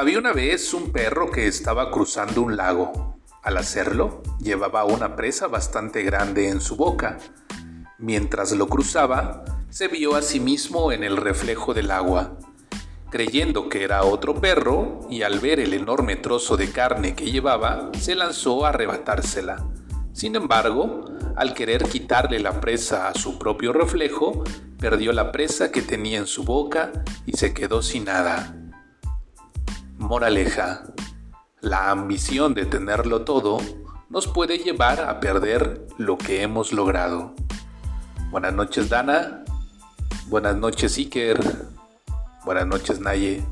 Había una vez un perro que estaba cruzando un lago. Al hacerlo, llevaba una presa bastante grande en su boca. Mientras lo cruzaba, se vio a sí mismo en el reflejo del agua. Creyendo que era otro perro, y al ver el enorme trozo de carne que llevaba, se lanzó a arrebatársela. Sin embargo, al querer quitarle la presa a su propio reflejo, perdió la presa que tenía en su boca y se quedó sin nada. Moraleja. La ambición de tenerlo todo nos puede llevar a perder lo que hemos logrado. Buenas noches Dana. Buenas noches Iker. Buenas noches Naye.